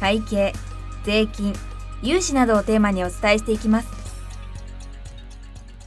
会計税金融資などをテーマにお伝えしていきます。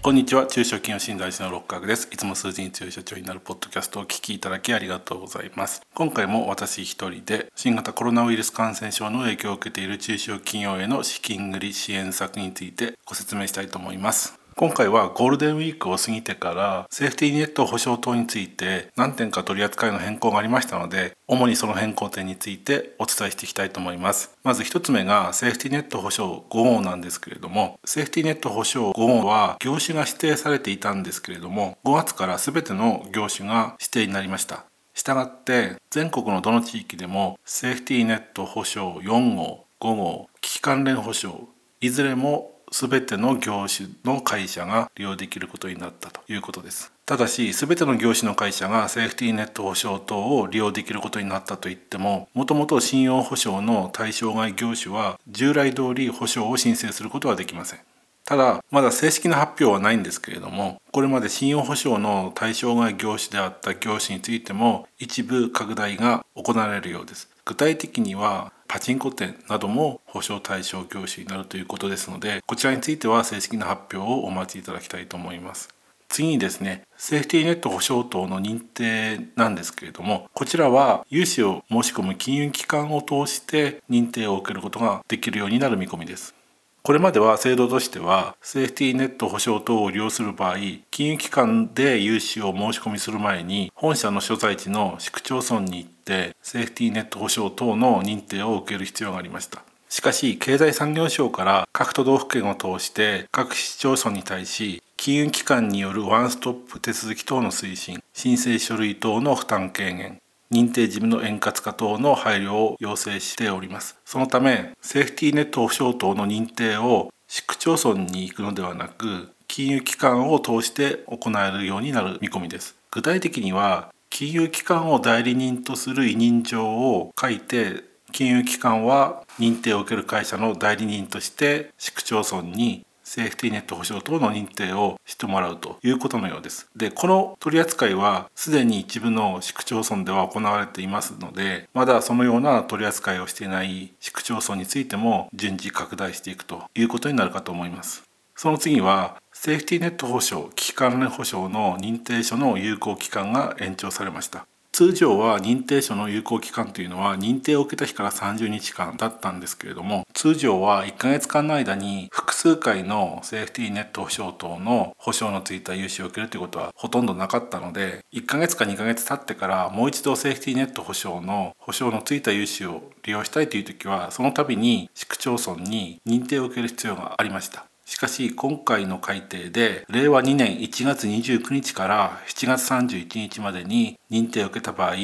こんにちは。中小企業診断士の六角です。いつも数字に強い社長になるポッドキャストをお聞きいただきありがとうございます。今回も私一人で新型コロナウイルス感染症の影響を受けている中小企業への資金繰り支援策についてご説明したいと思います。今回はゴールデンウィークを過ぎてからセーフティーネット保証等について何点か取り扱いの変更がありましたので主にその変更点についてお伝えしていきたいと思います。まず1つ目がセーフティーネット保証5号なんですけれどもセーフティーネット保証5号は業種が指定されていたんですけれども5月から全ての業種が指定になりました。したがって全国のどの地域でもセーフティーネット保証4号5号危機関連保証いずれも全ての業種の会社が利用できることになったということです。ただし、全ての業種の会社がセーフティーネット保証等を利用できることになったといっても、もともと信用保証の対象外業種は従来通り保証を申請することはできません。ただ、まだ正式な発表はないんですけれども、これまで信用保証の対象外業種であった業種についても一部拡大が行われるようです。具体的にはパチンコ店なども保証対象業種になるということですのでこちらについては正式な発表をお待ちいただきたいと思います。次にですねセーフティーネット保証等の認定なんですけれどもこちらは融資を申し込む金融機関を通して認定を受けることができるようになる見込みです。これまでは制度としてはセーフティーネット保証等を利用する場合金融機関で融資を申し込みする前に本社の所在地の市区町村に行ってセーフティーネット保証等の認定を受ける必要がありました。しかし経済産業省から各都道府県を通して各市町村に対し金融機関によるワンストップ手続き等の推進申請書類等の負担軽減。認定事務の円滑化等の配慮を要請しております。そのため、セーフティーネット保証等の認定を市区町村に行くのではなく、金融機関を通して行えるようになる見込みです。具体的には、金融機関を代理人とする委任状を書いて、金融機関は認定を受ける会社の代理人として市区町村にセーフティーネット保証等の認定をしてもらうということのようです。で、この取り扱いはすでに一部の市区町村では行われていますので、まだそのような取り扱いをしていない市区町村についても順次拡大していくということになるかと思います。その次は、セーフティーネット保証、危機関連保証の認定書の有効期間が延長されました。通常は認定書の有効期間というのは認定を受けた日から30日間だったんですけれども通常は1ヶ月間の間に複数回のセーフティーネット保証等の保証のついた融資を受けるということはほとんどなかったので1ヶ月か2ヶ月経ってからもう一度セーフティーネット保証の保証のついた融資を利用したいという時はその度に市区町村に認定を受ける必要がありました。しかし今回の改定で令和2年1月29日から7月31日までに認定を受けた場合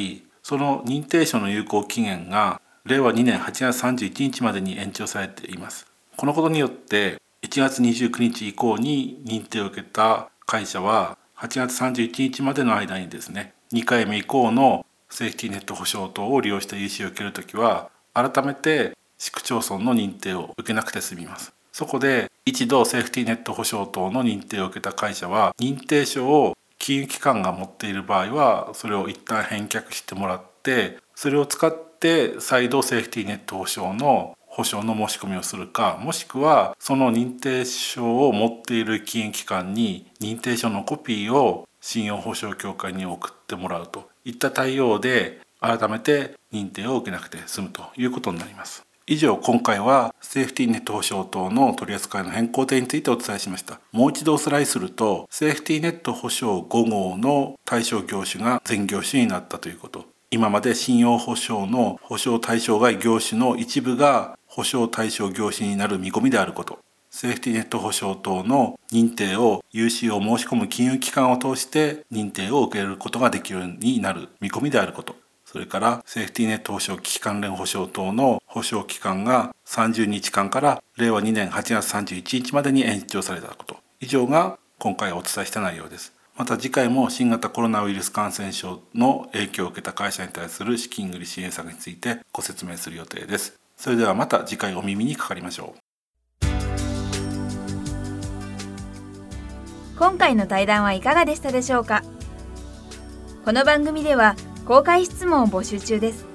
その認定書の有効期限が令和2年8月31日までに延長されています。このことによって1月29日以降に認定を受けた会社は8月31日までの間にですね2回目以降のセーフティーネット保証等を利用した融資を受けるときは改めて市区町村の認定を受けなくて済みます。そこで一度セーフティーネット保証等の認定を受けた会社は認定書を金融機関が持っている場合はそれを一旦返却してもらってそれを使って再度セーフティーネット保証の保証の申し込みをするかもしくはその認定書を持っている金融機関に認定書のコピーを信用保証協会に送ってもらうといった対応で改めて認定を受けなくて済むということになります。以上今回はセーフティーネット保証等の取り扱いの変更点についてお伝えしました。もう一度おさらいするとセーフティーネット保証5号の対象業種が全業種になったということ。今まで信用保証の保証対象外業種の一部が保証対象業種になる見込みであること。セーフティーネット保証等の認定を融資を申し込む金融機関を通して認定を受けることができるようになる見込みであること。それからセーフティーネット保証危機関連保証等の保証期間が30日間から令和2年8月31日までに延長されたこと。以上が今回お伝えした内容です。また次回も新型コロナウイルス感染症の影響を受けた会社に対する資金繰り支援策についてご説明する予定です。それではまた次回お耳にかかりましょう。今回の対談はいかがでしたでしょうか？この番組では公開質問を募集中です。